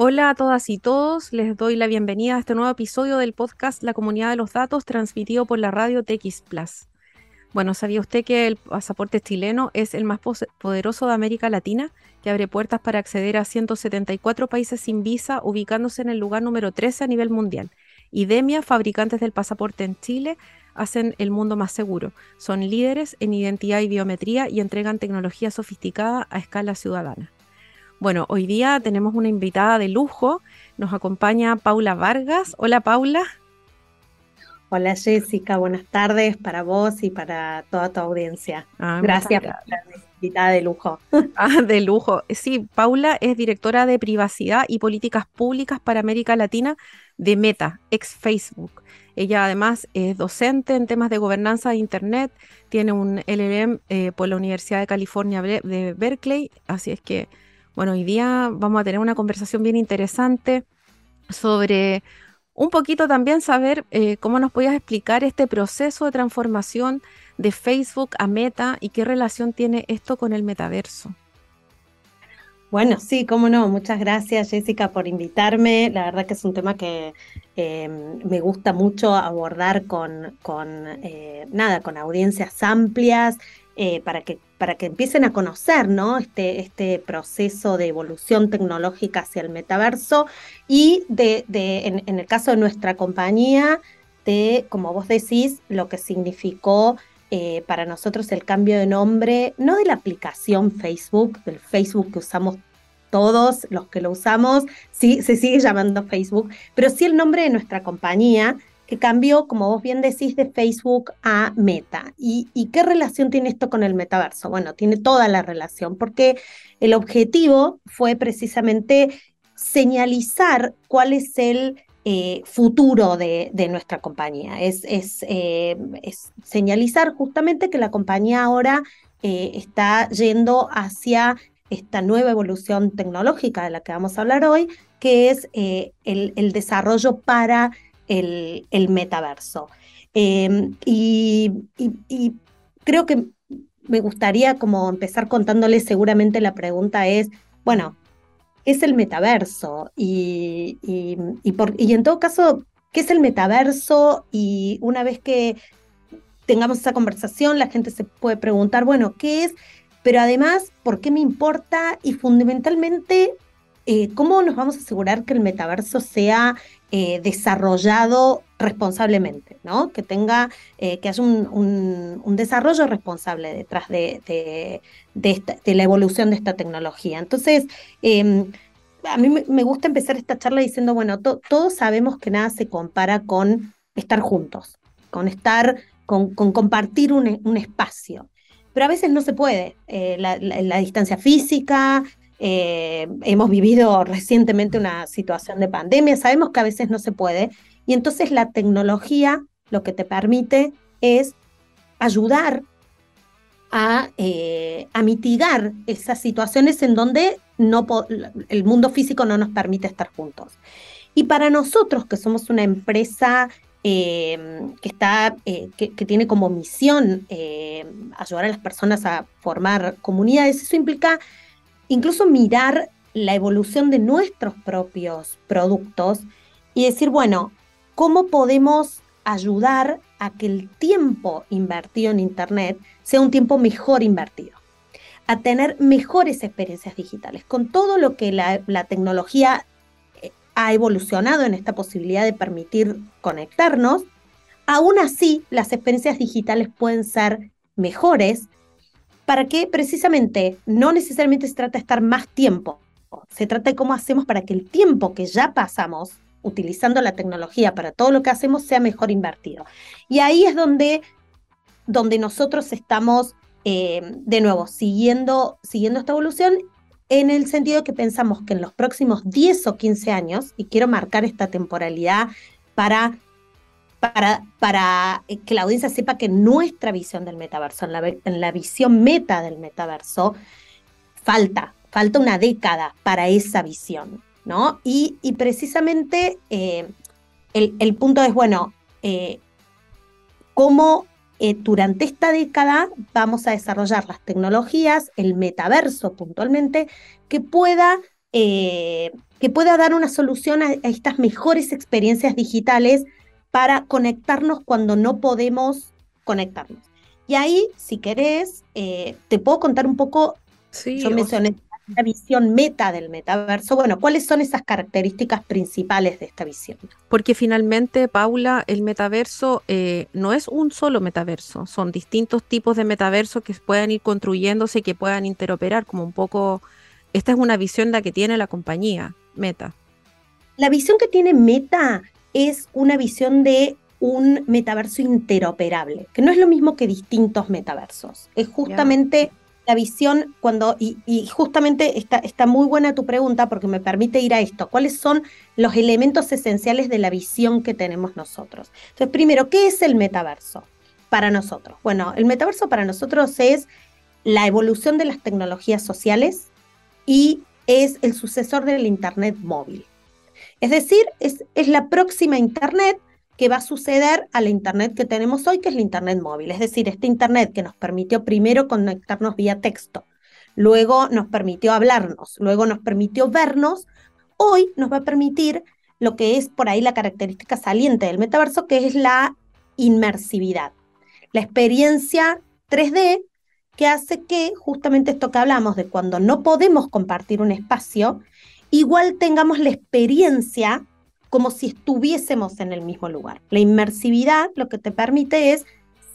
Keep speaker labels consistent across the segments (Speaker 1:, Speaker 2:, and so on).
Speaker 1: Hola a todas y todos, les doy la bienvenida a este nuevo episodio del podcast La Comunidad de los Datos, transmitido por la radio TX Plus. Bueno, ¿sabía usted que el pasaporte chileno es el más poderoso de América Latina, que abre puertas para acceder a 174 países sin visa, ubicándose en el lugar número 13 a nivel mundial? IDEMIA, fabricantes del pasaporte en Chile, hacen el mundo más seguro. Son líderes en identidad y biometría y entregan tecnología sofisticada a escala ciudadana. Bueno, hoy día tenemos una invitada de lujo. Nos acompaña Paula Vargas. Hola Paula.
Speaker 2: Hola Jessica, buenas tardes para vos y para toda tu audiencia. Ah, gracias por la invitada de lujo.
Speaker 1: Ah, de lujo. Sí, Paula es directora de privacidad y políticas públicas para América Latina de Meta, ex Facebook. Ella además es docente en temas de gobernanza de Internet, tiene un LLM eh, por la Universidad de California de Berkeley, así es que bueno, hoy día vamos a tener una conversación bien interesante sobre un poquito también saber eh, cómo nos podías explicar este proceso de transformación de Facebook a Meta y qué relación tiene esto con el metaverso.
Speaker 2: Bueno, sí, cómo no. Muchas gracias, Jessica, por invitarme. La verdad que es un tema que em, me gusta mucho abordar con, con eh, nada, con audiencias amplias eh, para, que, para que empiecen a conocer ¿no? este, este proceso de evolución tecnológica hacia el metaverso y de, en, el caso de nuestra compañía, de, como vos decís, lo que significó eh, para nosotros el cambio de nombre, no de la aplicación Facebook, del Facebook que usamos todos los que lo usamos, sí, se sigue llamando Facebook, pero sí el nombre de nuestra compañía, que cambió, como vos bien decís, de Facebook a Meta. ¿Y, qué relación tiene esto con el metaverso? Bueno, tiene toda la relación, porque el objetivo fue precisamente señalizar cuál es el eh, futuro de, nuestra compañía. Es, eh, es, señalizar justamente que la compañía ahora eh, está yendo hacia esta nueva evolución tecnológica de la que vamos a hablar hoy, que es el, el desarrollo para el, metaverso. Em, y, creo que me gustaría como empezar contándoles, seguramente la pregunta es, bueno, es el metaverso? Y, y en todo caso, ¿qué es el metaverso? Y una vez que tengamos esa conversación, la gente se puede preguntar, bueno, ¿qué es? Pero además, ¿por qué me importa? Y fundamentalmente, eh, ¿cómo nos vamos a asegurar que el metaverso sea eh, desarrollado responsablemente, ¿no? Que tenga, eh, que haya un, desarrollo responsable detrás de, la evolución de esta tecnología. Entonces, em, a mí me gusta empezar esta charla diciendo, bueno, todos sabemos que nada se compara con estar juntos, con estar, con, compartir un, espacio. Pero a veces no se puede. la distancia física, eh, hemos vivido recientemente una situación de pandemia, sabemos que a veces no se puede, y entonces la tecnología lo que te permite es ayudar a, eh, mitigar esas situaciones en donde no el mundo físico no nos permite estar juntos. Y para nosotros, que somos una empresa eh, que, está, que, tiene como misión ayudar a las personas a formar comunidades, eso implica incluso mirar la evolución de nuestros propios productos y decir, bueno, ¿cómo podemos ayudar a que el tiempo invertido en Internet sea un tiempo mejor invertido? A tener mejores experiencias digitales. Con todo lo que la, tecnología eh, ha evolucionado en esta posibilidad de permitir conectarnos, aún así las experiencias digitales pueden ser mejores para que precisamente no necesariamente se trata de estar más tiempo, se trata de cómo hacemos para que el tiempo que ya pasamos utilizando la tecnología para todo lo que hacemos sea mejor invertido. Y ahí es donde, donde nosotros estamos, eh, de nuevo, siguiendo, siguiendo esta evolución en el sentido que pensamos que en los próximos 10 o 15 años, y quiero marcar esta temporalidad para para, para eh, que la audiencia sepa que nuestra visión del metaverso, en la, en la visión meta del metaverso, falta, falta una década para esa visión, ¿no? Y, y precisamente eh, el, el, punto es, bueno, eh, cómo durante esta década vamos a desarrollar las tecnologías, el metaverso puntualmente, que pueda que pueda dar una solución a, estas mejores experiencias digitales para conectarnos cuando no podemos conectarnos. Y ahí, si querés, eh, te puedo contar un poco, sí, yo mencioné la visión meta del metaverso. Bueno, ¿cuáles son esas características principales de esta visión?
Speaker 1: Porque finalmente, Paula, el metaverso eh, no es un solo metaverso, son distintos tipos de metaverso que puedan ir construyéndose y que puedan interoperar, como un poco, esta es una visión la que tiene la compañía, Meta.
Speaker 2: La visión que tiene Meta es una visión de un metaverso interoperable, que no es lo mismo que distintos metaversos, es justamente la visión cuando, y, justamente está, está muy buena tu pregunta porque me permite ir a esto, ¿cuáles son los elementos esenciales de la visión que tenemos nosotros? Entonces, primero, ¿qué es el metaverso para nosotros? Bueno, el metaverso para nosotros es la evolución de las tecnologías sociales y es el sucesor del Internet móvil. Es decir, es, la próxima Internet que va a suceder a la Internet que tenemos hoy, que es la Internet móvil. Es decir, este Internet que nos permitió primero conectarnos vía texto, luego nos permitió hablarnos, luego nos permitió vernos, hoy nos va a permitir lo que es por ahí la característica saliente del metaverso, que es la inmersividad, la experiencia 3D que hace que justamente esto que hablamos de cuando no podemos compartir un espacio, igual tengamos la experiencia como si estuviésemos en el mismo lugar. La inmersividad lo que te permite es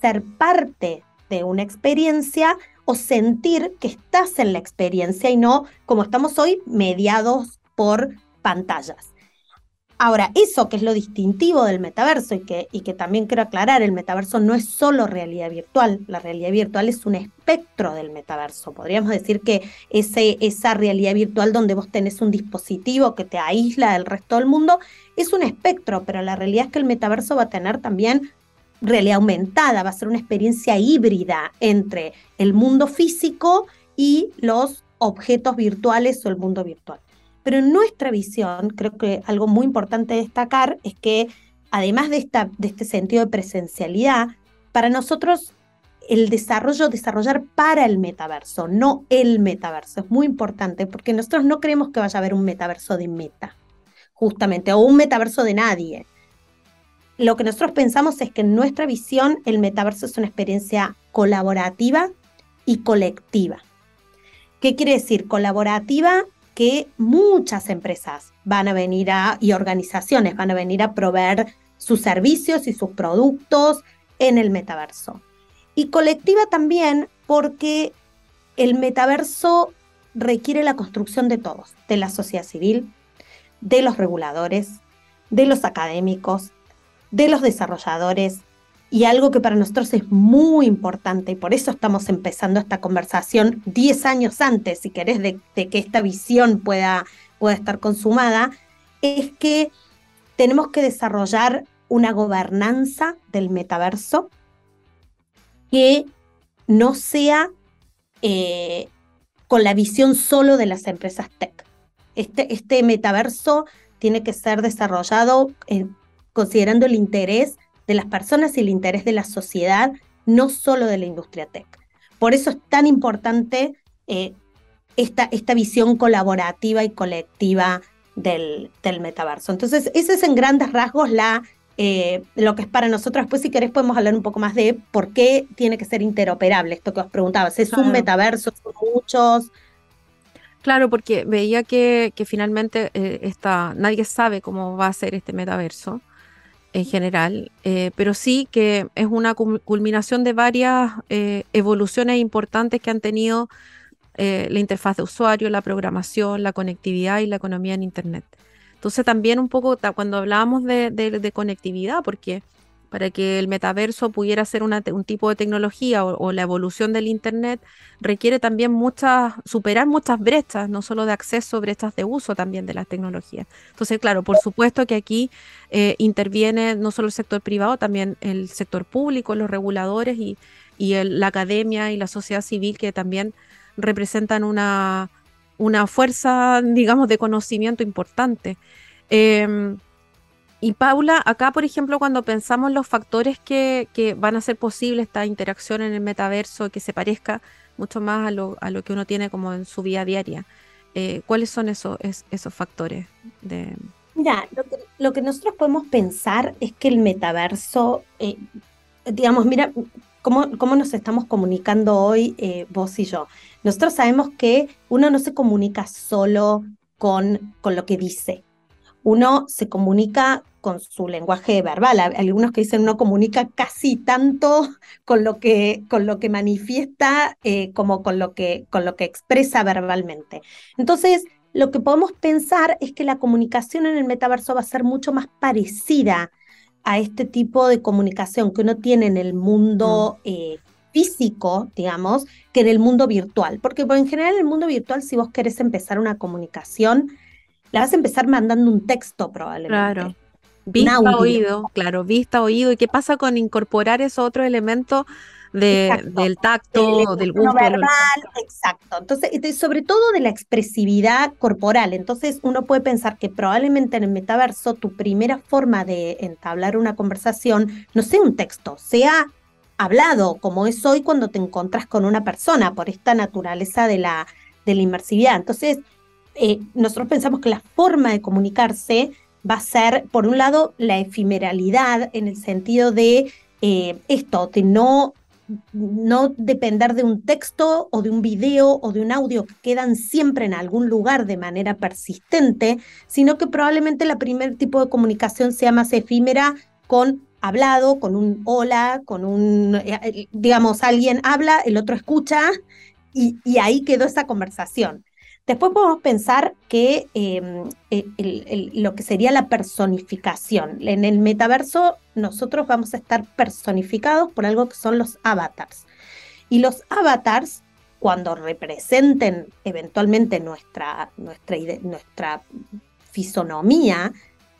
Speaker 2: ser parte de una experiencia o sentir que estás en la experiencia y no como estamos hoy mediados por pantallas. Ahora, eso que es lo distintivo del metaverso y que, y que también quiero aclarar, el metaverso no es solo realidad virtual, la realidad virtual es un espectro del metaverso. Podríamos decir que ese, esa realidad virtual donde vos tenés un dispositivo que te aísla del resto del mundo es un espectro, pero la realidad es que el metaverso va a tener también realidad aumentada, va a ser una experiencia híbrida entre el mundo físico y los objetos virtuales o el mundo virtual. Pero en nuestra visión, creo que algo muy importante destacar es que además de, esta, de este sentido de presencialidad, para nosotros el desarrollo, desarrollar para el metaverso, no el metaverso, es muy importante porque nosotros no creemos que vaya a haber un metaverso de meta, justamente, o un metaverso de nadie. Lo que nosotros pensamos es que en nuestra visión el metaverso es una experiencia colaborativa y colectiva. ¿Qué quiere decir? Colaborativa que muchas empresas van a venir a, y organizaciones van a venir a proveer sus servicios y sus productos en el metaverso. Y colectiva también porque el metaverso requiere la construcción de todos, de la sociedad civil, de los reguladores, de los académicos, de los desarrolladores, y algo que para nosotros es muy importante y por eso estamos empezando esta conversación 10 años antes, si querés, de, que esta visión pueda, pueda estar consumada, es que tenemos que desarrollar una gobernanza del metaverso que no sea eh, con la visión solo de las empresas tech. Este, este metaverso tiene que ser desarrollado considerando el interés de las personas y el interés de la sociedad, no solo de la industria tech. Por eso es tan importante eh, esta, esta visión colaborativa y colectiva del, del, metaverso. Entonces, ese es en grandes rasgos la, eh, lo que es para nosotros. Después, si querés, podemos hablar un poco más de por qué tiene que ser interoperable, esto que os preguntabas. ¿Es un metaverso? ¿Son muchos?
Speaker 1: Claro, porque veía que, que finalmente eh, nadie sabe cómo va a ser este metaverso en general, eh, pero sí que es una culminación de varias eh, evoluciones importantes que han tenido eh, la interfaz de usuario, la programación, la conectividad y la economía en Internet. Entonces también un poco cuando hablábamos de conectividad, porque para que el metaverso pudiera ser un tipo de tecnología o, la evolución del Internet, requiere también muchas, superar muchas brechas, no solo de acceso, brechas de uso también de las tecnologías. Entonces, claro, por supuesto que aquí eh, interviene no solo el sector privado, también el sector público, los reguladores y, la academia y la sociedad civil que también representan una, fuerza, digamos, de conocimiento importante. Em, y Paula, acá por ejemplo, cuando pensamos los factores que, van a hacer posible esta interacción en el metaverso, que se parezca mucho más a lo, que uno tiene como en su vida diaria, eh, ¿cuáles son esos, esos factores? De...
Speaker 2: Mira, lo que, nosotros podemos pensar es que el metaverso, eh, digamos, mira, ¿cómo, ¿cómo, nos estamos comunicando hoy eh, vos y yo? Nosotros sabemos que uno no se comunica solo con, con lo que dice, uno se comunica con su lenguaje verbal. Algunos que dicen uno comunica casi tanto con lo que, con lo que manifiesta eh, como con lo que, con lo que expresa verbalmente. Entonces, lo que podemos pensar es que la comunicación en el metaverso va a ser mucho más parecida a este tipo de comunicación que uno tiene en el mundo mm. eh, físico, digamos, que en el mundo virtual. Porque en general en el mundo virtual, si vos querés empezar una comunicación, la vas a empezar mandando un texto probablemente.
Speaker 1: Claro. Vista, oído, claro, vista, oído. ¿Y qué pasa con incorporar esos otros elementos del tacto, del gusto?
Speaker 2: Verbal, exacto. Entonces, sobre todo de la expresividad corporal. Entonces, uno puede pensar que probablemente en el metaverso tu primera forma de entablar una conversación no sea un texto, sea hablado, como es hoy cuando te encontras con una persona, por esta naturaleza de la, de la inmersividad. Entonces, eh, nosotros pensamos que la forma de comunicarse va a ser, por un lado, la efimeralidad en el sentido de eh, esto, de no, no depender de un texto o de un video o de un audio que quedan siempre en algún lugar de manera persistente, sino que probablemente la primer tipo de comunicación sea más efímera con hablado, con un hola, con un, eh, digamos, alguien habla, el otro escucha y, y ahí quedó esa conversación. Después podemos pensar que em, e, lo que sería la personificación. En el metaverso nosotros vamos a estar personificados por algo que son los avatars. Y los avatars, cuando representen eventualmente nuestra, nuestra, nuestra fisonomía,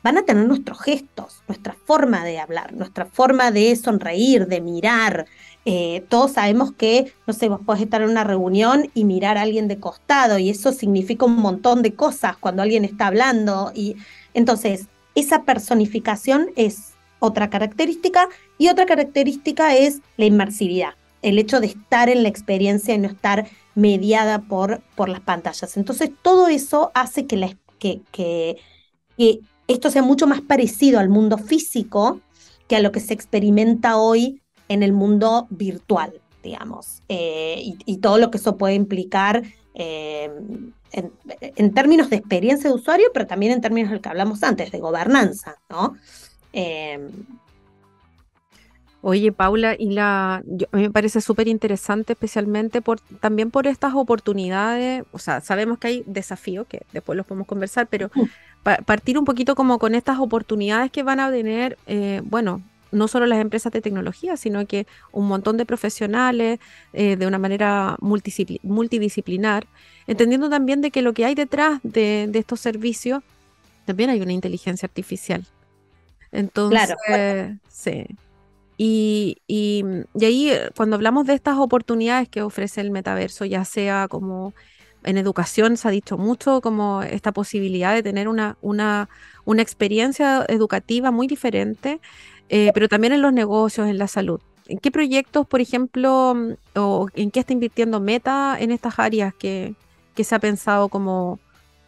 Speaker 2: van a tener nuestros gestos, nuestra forma de hablar, nuestra forma de sonreír, de mirar, eh, todos sabemos que, no sé, vos podés estar en una reunión y mirar a alguien de costado y eso significa un montón de cosas cuando alguien está hablando. Y entonces, esa personificación es otra característica y otra característica es la inmersividad, el hecho de estar en la experiencia y no estar mediada por, por las pantallas. Entonces, todo eso hace que, esto sea mucho más parecido al mundo físico que a lo que se experimenta hoy en el mundo virtual, digamos, eh, y, todo lo que eso puede implicar eh, en, términos de experiencia de usuario, pero también en términos del que hablamos antes, de gobernanza, ¿no?
Speaker 1: Eh, Oye, Paula, y la, a mí me parece súper interesante, especialmente por, también por estas oportunidades. O sea, sabemos que hay desafíos, que después los podemos conversar, pero partir un poquito como con estas oportunidades que van a tener, bueno, no solo las empresas de tecnología, sino que un montón de profesionales eh, de una manera multidisciplinar, entendiendo también de que lo que hay detrás de, estos servicios, también hay una inteligencia artificial. Entonces, sí. Y, y, ahí, eh, cuando hablamos de estas oportunidades que ofrece el metaverso, ya sea como en educación se ha dicho mucho como esta posibilidad de tener una, una, una experiencia educativa muy diferente eh, pero también en los negocios, en la salud. ¿En qué proyectos, por ejemplo, mm, o en qué está invirtiendo Meta en estas áreas que, que se ha pensado como,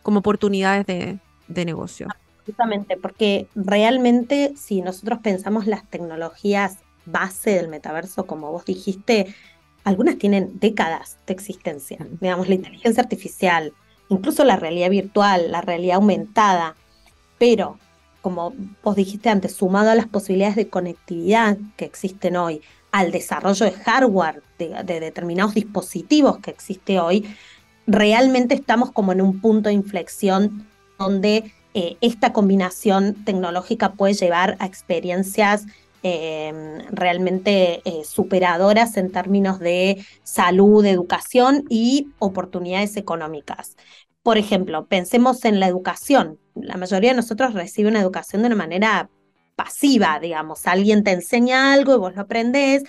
Speaker 1: como oportunidades de, de negocio?
Speaker 2: Absolutamente, porque realmente si nosotros pensamos las tecnologías base del metaverso, como vos dijiste, algunas tienen décadas de existencia. Digamos, la inteligencia artificial, incluso la realidad virtual, la realidad aumentada, pero como vos dijiste antes, sumado a las posibilidades de conectividad que existen hoy, al desarrollo de hardware de, determinados dispositivos que existe hoy, realmente estamos como en un punto de inflexión donde eh, esta combinación tecnológica puede llevar a experiencias em, realmente eh, superadoras en términos de salud, educación y oportunidades económicas. Por ejemplo, pensemos en la educación. La mayoría de nosotros recibe una educación de una manera pasiva, digamos. Alguien te enseña algo y vos lo aprendés,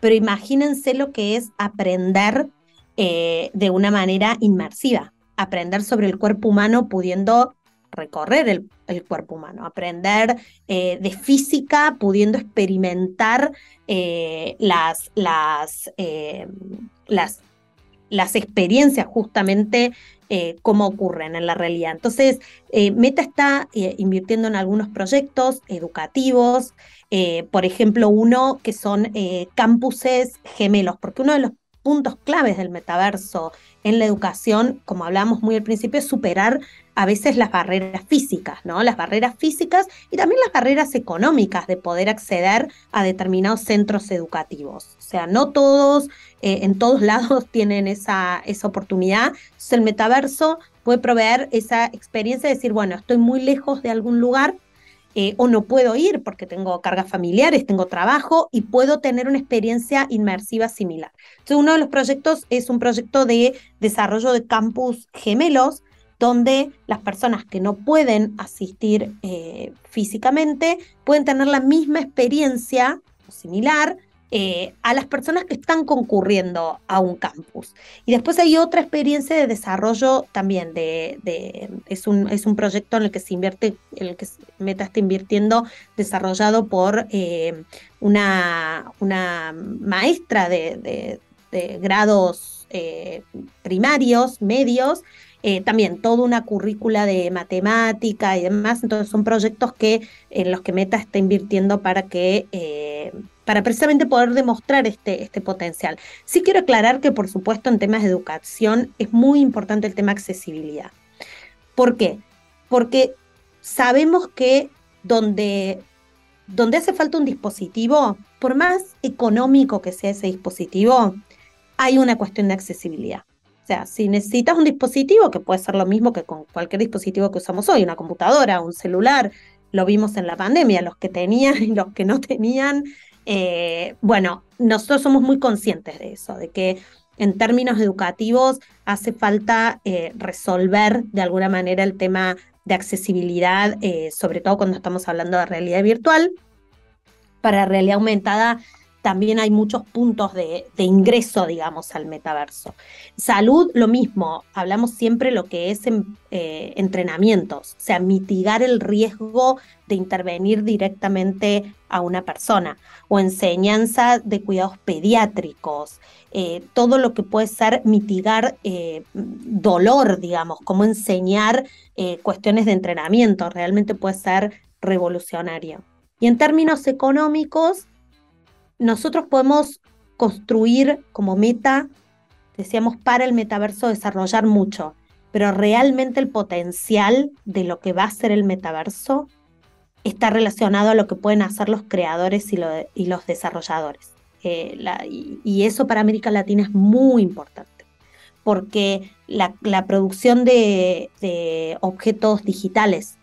Speaker 2: pero imagínense lo que es aprender eh, de una manera inmersiva, aprender sobre el cuerpo humano pudiendo recorrer el, cuerpo humano, aprender eh, de física pudiendo experimentar eh, las, las, las las experiencias justamente eh, cómo ocurren en la realidad. Entonces, eh, Meta está eh, invirtiendo en algunos proyectos educativos, por ejemplo, uno que son campuses gemelos, porque uno de los puntos claves del metaverso en la educación, como hablamos muy al principio, es superar a veces las barreras físicas, ¿no? Las barreras físicas y también las barreras económicas de poder acceder a determinados centros educativos. O sea, no todos, eh, en todos lados tienen esa, esa oportunidad. Entonces el metaverso puede proveer esa experiencia de decir, bueno, estoy muy lejos de algún lugar, eh, o no puedo ir porque tengo cargas familiares, tengo trabajo y puedo tener una experiencia inmersiva similar. Entonces, uno de los proyectos es un proyecto de desarrollo de campus gemelos, donde las personas que no pueden asistir eh, físicamente pueden tener la misma experiencia o similar eh, a las personas que están concurriendo a un campus. Y después hay otra experiencia de desarrollo también, de, es, un, es, un, proyecto en el que se invierte, en el que Meta está invirtiendo, desarrollado por eh, una, una, maestra de, grados eh, primarios, medios, también toda una currícula de matemática y demás. Entonces son proyectos que en los que Meta está invirtiendo para que para precisamente poder demostrar este, este potencial. Sí quiero aclarar que, por supuesto, en temas de educación es muy importante el tema accesibilidad. ¿Por qué? Porque sabemos que donde, donde hace falta un dispositivo, por más económico que sea ese dispositivo, hay una cuestión de accesibilidad. Sea, si necesitas un dispositivo, que puede ser lo mismo que con cualquier dispositivo que usamos hoy, una computadora, un celular, lo vimos en la pandemia, los que tenían y los que no tenían, eh, bueno, nosotros somos muy conscientes de eso, de que en términos educativos hace falta eh, resolver de alguna manera el tema de accesibilidad, eh, sobre todo cuando estamos hablando de realidad virtual. Para realidad aumentada también hay muchos puntos de, ingreso, digamos, al metaverso. Salud, lo mismo, hablamos siempre lo que es en, eh, entrenamientos, o sea, mitigar el riesgo de intervenir directamente a una persona, o enseñanza de cuidados pediátricos, eh, todo lo que puede ser mitigar eh, dolor, digamos, cómo enseñar cuestiones de entrenamiento, realmente puede ser revolucionario. Y en términos económicos, nosotros podemos construir como meta, decíamos, para el metaverso desarrollar mucho, pero realmente el potencial de lo que va a ser el metaverso está relacionado a lo que pueden hacer los creadores y, los desarrolladores. Eh, y, eso para América Latina es muy importante, porque la, producción de, objetos digitales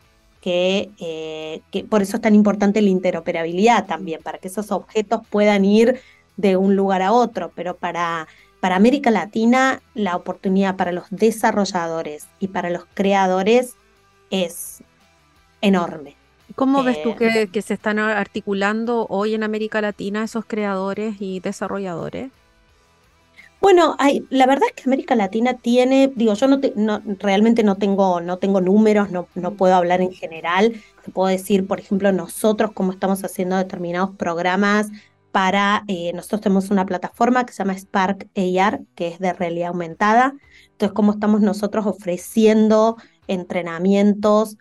Speaker 2: eh, que, por eso es tan importante la interoperabilidad también, para que esos objetos puedan ir de un lugar a otro, pero para, para América Latina la oportunidad para los desarrolladores y para los creadores es enorme.
Speaker 1: ¿Cómo ves tú que, que, se están articulando hoy en América Latina esos creadores y desarrolladores?
Speaker 2: Bueno, hay, la verdad es que América Latina tiene, digo, yo no, realmente no tengo, no tengo números, no, no puedo hablar en general. Te puedo decir, por ejemplo, nosotros cómo estamos haciendo determinados programas para, eh, nosotros tenemos una plataforma que se llama Spark AR, que es de realidad aumentada. Entonces, cómo estamos nosotros ofreciendo entrenamientos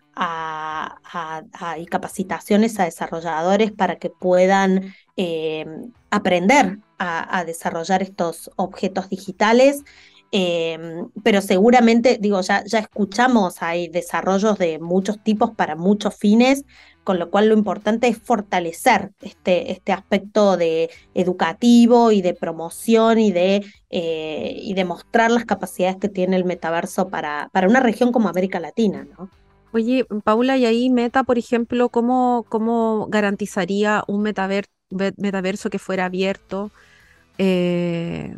Speaker 2: y capacitaciones a desarrolladores para que puedan eh, aprender a, desarrollar estos objetos digitales. Eh, pero seguramente, digo, ya, ya escuchamos, hay desarrollos de muchos tipos para muchos fines, con lo cual lo importante es fortalecer este, este aspecto de educativo y de promoción y de, eh, y de mostrar las capacidades que tiene el metaverso para, para una región como América Latina.
Speaker 1: Oye, Paula, y ahí Meta, por ejemplo, ¿cómo, cómo garantizaría un metaverso que fuera abierto? Eh,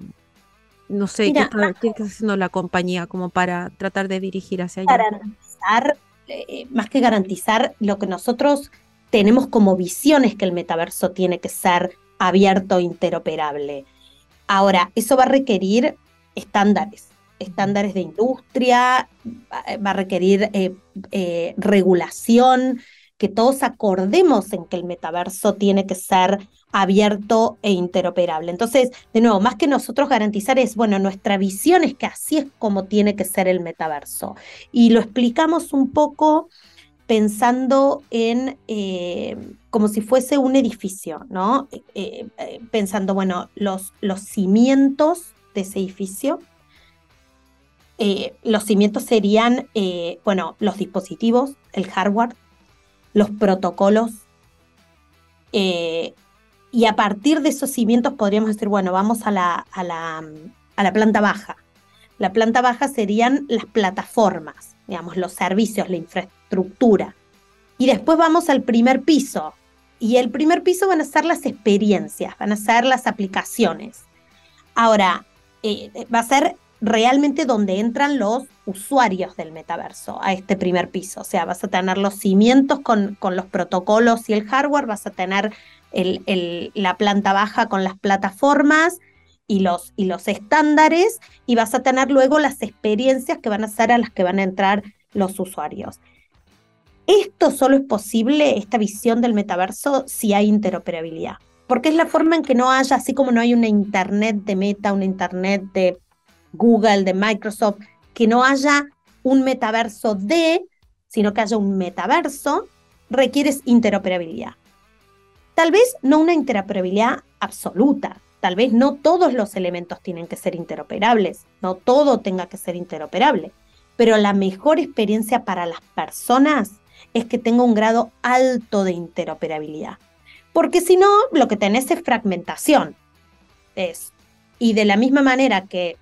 Speaker 1: no sé, ¿qué está, haciendo la compañía como para tratar de dirigir hacia allá?
Speaker 2: Garantizar, eh, más que garantizar, lo que nosotros tenemos como visión es que el metaverso tiene que ser abierto, interoperable. Ahora, eso va a requerir estándares, estándares de industria, va a requerir eh, regulación, que todos acordemos en que el metaverso tiene que ser abierto e interoperable. Entonces, de nuevo, más que nosotros garantizar es, bueno, nuestra visión es que así es como tiene que ser el metaverso. Y lo explicamos un poco pensando en eh, como si fuese un edificio, ¿no? Eh, eh, pensando, bueno, los, los cimientos de ese edificio. los cimientos serían, bueno, los dispositivos, el hardware, los protocolos. Eh, y a partir de esos cimientos podríamos decir, bueno, vamos a la, a la, a la planta baja. La planta baja serían las plataformas, digamos, los servicios, la infraestructura. Y después vamos al primer piso. Y el primer piso van a ser las experiencias, van a ser las aplicaciones. Ahora, eh, va a ser realmente donde entran los usuarios del metaverso a este primer piso. O sea, vas a tener los cimientos con, con los protocolos y el hardware, vas a tener el, la planta baja con las plataformas y los, y los estándares, y vas a tener luego las experiencias que van a ser a las que van a entrar los usuarios. Esto solo es posible, esta visión del metaverso, si hay interoperabilidad, porque es la forma en que no haya, así como no hay una Internet de Meta, una Internet de Google, de Microsoft, que no haya un metaverso de, sino que haya un metaverso, requieres interoperabilidad. Tal vez no una interoperabilidad absoluta, tal vez no todos los elementos tienen que ser interoperables, no todo tenga que ser interoperable, pero la mejor experiencia para las personas es que tenga un grado alto de interoperabilidad. Porque si no, lo que tenés es fragmentación. Es, y de la misma manera que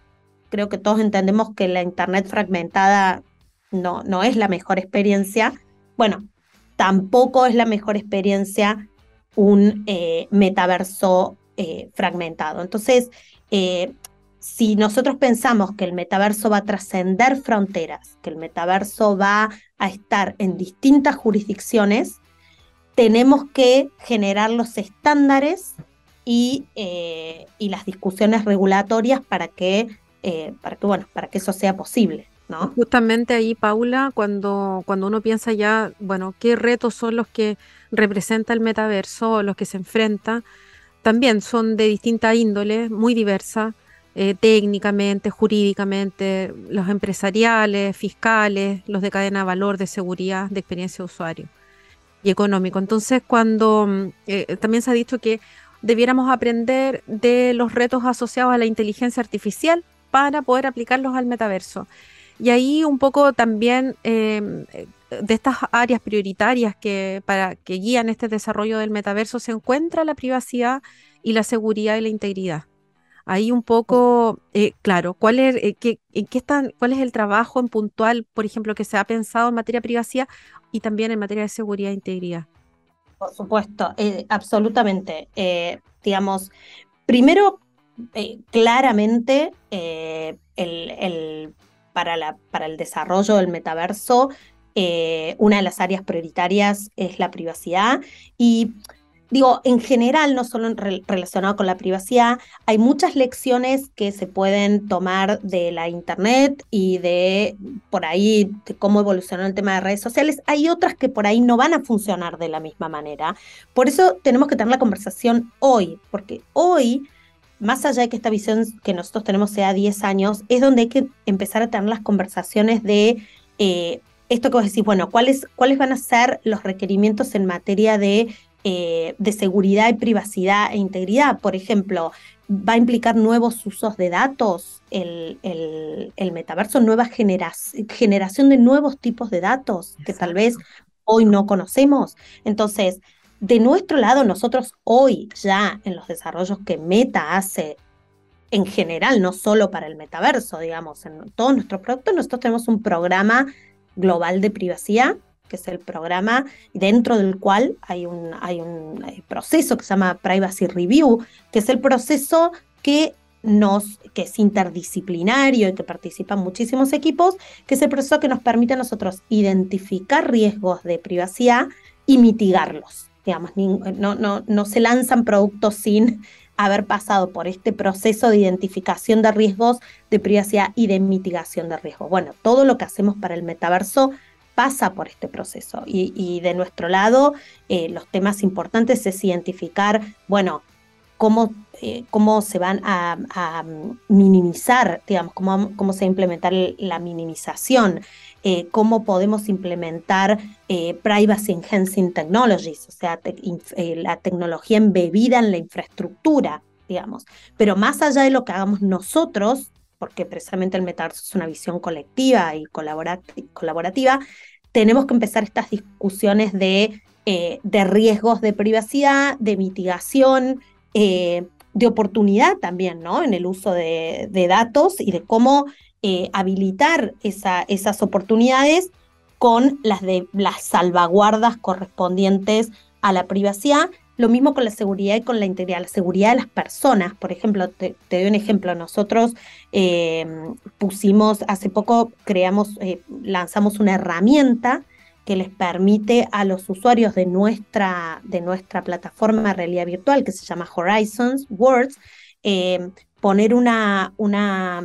Speaker 2: creo que todos entendemos que la Internet fragmentada no, no es la mejor experiencia. Bueno, tampoco es la mejor experiencia un eh, metaverso eh, fragmentado. Entonces, eh, si nosotros pensamos que el metaverso va a trascender fronteras, que el metaverso va a estar en distintas jurisdicciones, tenemos que generar los estándares y, y las discusiones regulatorias para que eh, para que bueno, para que eso sea posible. ¿no?
Speaker 1: Justamente ahí, Paula, cuando, cuando uno piensa ya, bueno, qué retos son los que representa el metaverso, los que se enfrenta, también son de distinta índole, muy diversa, eh, técnicamente, jurídicamente, los empresariales, fiscales, los de cadena de valor, de seguridad, de experiencia de usuario y económico. Entonces, cuando mm, eh, también se ha dicho que debiéramos aprender de los retos asociados a la inteligencia artificial para poder aplicarlos al metaverso. Y ahí un poco también em, de estas áreas prioritarias que, para, que guían este desarrollo del metaverso se encuentra la privacidad y la seguridad y la integridad. Ahí un poco, eh, claro, ¿cuál es, eh, qué, están, ¿cuál es el trabajo en puntual, por ejemplo, que se ha pensado en materia de privacidad y también en materia de seguridad e integridad?
Speaker 2: Por supuesto, eh, absolutamente. digamos, primero eh, claramente eh, para, el desarrollo del metaverso, eh, una de las áreas prioritarias es la privacidad y digo, en general, no solo relacionado con la privacidad, hay muchas lecciones que se pueden tomar de la Internet y de por ahí de cómo evolucionó el tema de redes sociales. Hay otras que por ahí no van a funcionar de la misma manera. Por eso tenemos que tener la conversación hoy, porque hoy más allá de que esta visión que nosotros tenemos sea 10 años, es donde hay que empezar a tener las conversaciones de eh, esto que vos decís, bueno, ¿cuáles, ¿cuáles van a ser los requerimientos en materia de, eh, de seguridad y privacidad e integridad? Por ejemplo, ¿va a implicar nuevos usos de datos? El, el, metaverso, nueva generación de nuevos tipos de datos que tal vez hoy no conocemos. Entonces, de nuestro lado, nosotros hoy ya en los desarrollos que Meta hace en general, no solo para el metaverso, digamos, en todos nuestros productos, nosotros tenemos un programa global de privacidad, que es el programa dentro del cual hay un, hay un proceso que se llama Privacy Review, que es el proceso que nos, que es interdisciplinario y que participan muchísimos equipos, que es el proceso que nos permite a nosotros identificar riesgos de privacidad y mitigarlos digamos, no, no, no se lanzan productos sin haber pasado por este proceso de identificación de riesgos, de privacidad y de mitigación de riesgos. Bueno, todo lo que hacemos para el metaverso pasa por este proceso. Y, de nuestro lado, eh, los temas importantes es identificar, bueno, cómo, eh, cómo se van a, minimizar, digamos, cómo, cómo se va a implementar la minimización, eh, cómo podemos implementar privacy enhancing technologies, o sea, la tecnología embebida en la infraestructura, digamos. Pero más allá de lo que hagamos nosotros, porque precisamente el metaverso es una visión colectiva y colaborativa, tenemos que empezar estas discusiones de, eh, de riesgos de privacidad, de mitigación, eh, de oportunidad también, ¿no? En el uso de, datos y de cómo eh, habilitar esas oportunidades con las, de, las salvaguardas correspondientes a la privacidad lo mismo con la seguridad y con la integridad, la seguridad de las personas. Por ejemplo, te, doy un ejemplo. Nosotros em, pusimos, hace poco creamos, eh, lanzamos una herramienta que les permite a los usuarios de nuestra, de nuestra plataforma de realidad virtual, que se llama Horizons Worlds, em, poner una, una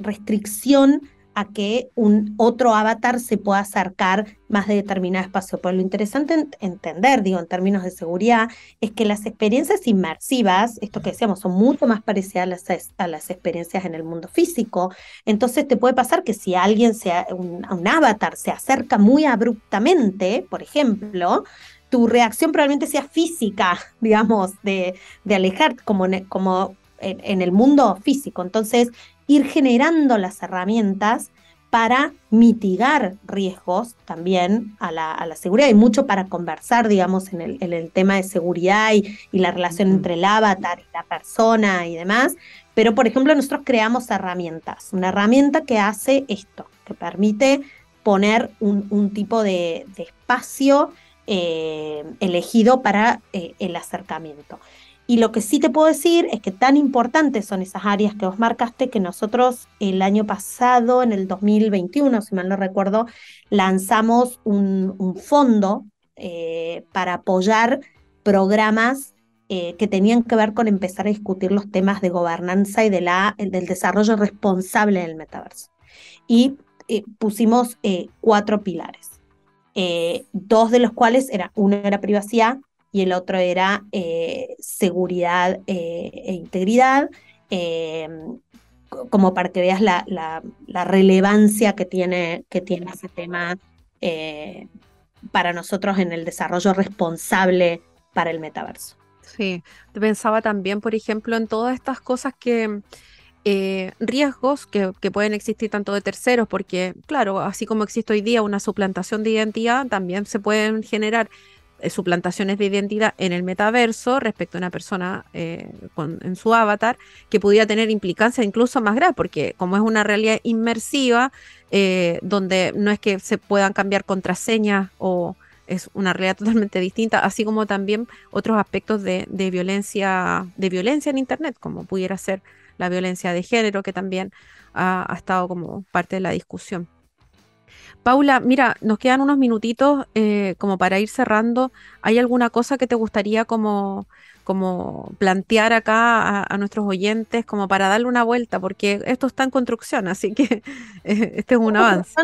Speaker 2: restricción a que un otro avatar se pueda acercar más de determinado espacio. Pero lo interesante entender, digo, en términos de seguridad, es que las experiencias inmersivas, esto que decíamos, son mucho más parecidas a las, experiencias en el mundo físico. Entonces te puede pasar que si alguien, sea un, avatar, se acerca muy abruptamente, por ejemplo, tu reacción probablemente sea física, digamos, de, de alejar como, como en, el mundo físico. Entonces, ir generando las herramientas para mitigar riesgos también a la, seguridad. Hay mucho para conversar, digamos, en el, tema de seguridad y, la relación entre el avatar y la persona y demás. Pero, por ejemplo, nosotros creamos herramientas. Una herramienta que hace esto, que permite poner un, tipo de, espacio eh, elegido para eh, el acercamiento. Y lo que sí te puedo decir es que tan importantes son esas áreas que vos marcaste que nosotros el año pasado, en el 2021, si mal no recuerdo, lanzamos un, fondo eh, para apoyar programas eh, que tenían que ver con empezar a discutir los temas de gobernanza y de la, del desarrollo responsable del metaverso. Y eh, pusimos cuatro pilares, dos de los cuales era, uno era privacidad, y el otro era eh, seguridad eh, e integridad, em, como para que veas la, relevancia que tiene, que tiene ese tema eh, para nosotros en el desarrollo responsable para el metaverso.
Speaker 1: Sí, pensaba también, por ejemplo, en todas estas cosas que... riesgos que, que, pueden existir tanto de terceros, porque claro, así como existe hoy día una suplantación de identidad, también se pueden generar eh, suplantaciones de identidad en el metaverso respecto a una persona eh, en su avatar que pudiera tener implicancias incluso más graves, porque como es una realidad inmersiva, eh, donde no es que se puedan cambiar contraseñas o es una realidad totalmente distinta, así como también otros aspectos de, violencia, de violencia en Internet, como pudiera ser la violencia de género, que también ha estado como parte de la discusión. Paula, mira, nos quedan unos minutitos eh, como para ir cerrando. ¿Hay alguna cosa que te gustaría como, como plantear acá a, nuestros oyentes, como para darle una vuelta? Porque esto está en construcción, así que eh, este es un avance.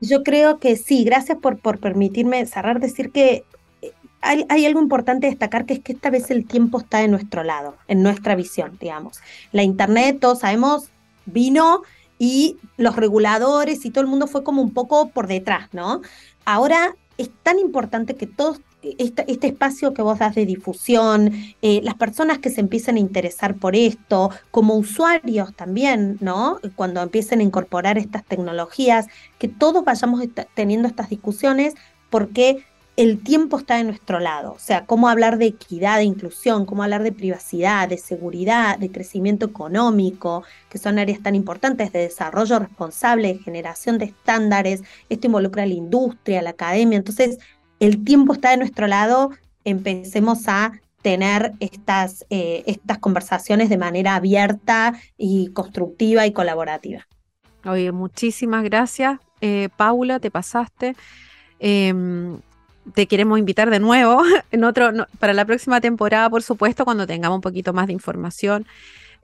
Speaker 2: Yo creo que sí, gracias por, por permitirme cerrar, decir que eh, hay, hay, algo importante destacar que es que esta vez el tiempo está de nuestro lado, en nuestra visión, digamos. La Internet, todos sabemos, vino y los reguladores y todo el mundo fue como un poco por detrás, ¿no? Ahora es tan importante que todo este, este espacio que vos das de difusión, eh, las personas que se empiecen a interesar por esto, como usuarios también, ¿no? Cuando empiecen a incorporar estas tecnologías, que todos vayamos teniendo estas discusiones, porque el tiempo está de nuestro lado. O sea, cómo hablar de equidad, de inclusión, cómo hablar de privacidad, de seguridad, de crecimiento económico, que son áreas tan importantes de desarrollo responsable, de generación de estándares. Esto involucra a la industria, a la academia. Entonces, el tiempo está de nuestro lado. Empecemos a tener estas, eh, estas conversaciones de manera abierta y constructiva y colaborativa.
Speaker 1: Oye, muchísimas gracias, eh, Paula, te pasaste. Em, te queremos invitar de nuevo en otro, para la próxima temporada, por supuesto, cuando tengamos un poquito más de información.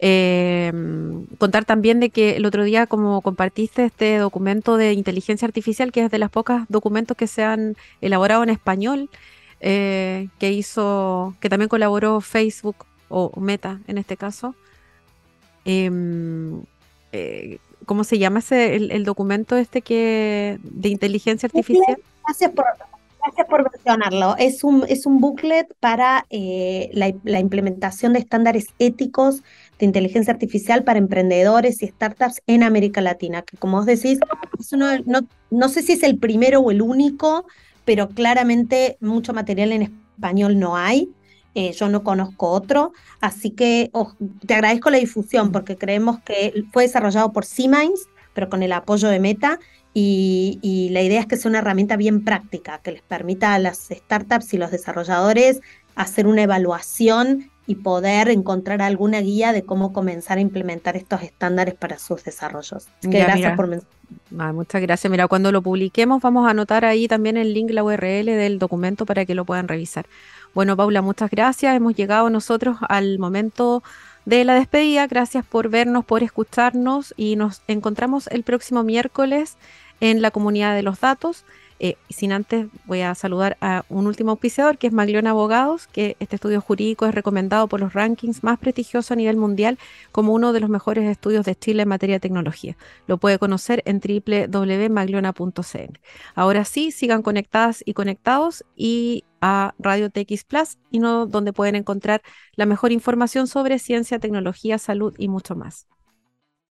Speaker 1: Em, contar también de que el otro día, como compartiste este documento de inteligencia artificial, que es de las pocas documentos que se han elaborado en español, eh, que hizo, que también colaboró Facebook o Meta en este caso. Em, eh, ¿Cómo se llama ese el, documento este que de inteligencia artificial?
Speaker 2: Gracias por, Gracias por mencionarlo. Es un, es un booklet para eh, la, implementación de estándares éticos de inteligencia artificial para emprendedores y startups en América Latina, que como vos decís, no, no sé si es el primero o el único, pero claramente mucho material en español no hay. Eh, yo no conozco otro, así que oh, te agradezco la difusión porque creemos que fue desarrollado por C-Minds, pero con el apoyo de Meta y, la idea es que sea una herramienta bien práctica, que les permita a las startups y los desarrolladores hacer una evaluación y poder encontrar alguna guía de cómo comenzar a implementar estos estándares para sus desarrollos.
Speaker 1: gracias por ah, Muchas gracias. Mira, cuando lo publiquemos vamos a anotar ahí también el link, la URL del documento para que lo puedan revisar. Bueno, Paula, muchas gracias. Hemos llegado nosotros al momento de la despedida. Gracias por vernos, por escucharnos y nos encontramos el próximo miércoles en la comunidad de los datos. Eh, sin antes voy a saludar a un último auspiciador que es Maglión Abogados, que este estudio jurídico es recomendado por los rankings más prestigiosos a nivel mundial como uno de los mejores estudios de Chile en materia de tecnología. Lo puede conocer en www.magliona.cl. Ahora sí, sigan conectadas y conectados y a Radio TX Plus y no donde pueden encontrar la mejor información sobre ciencia, tecnología, salud y mucho más.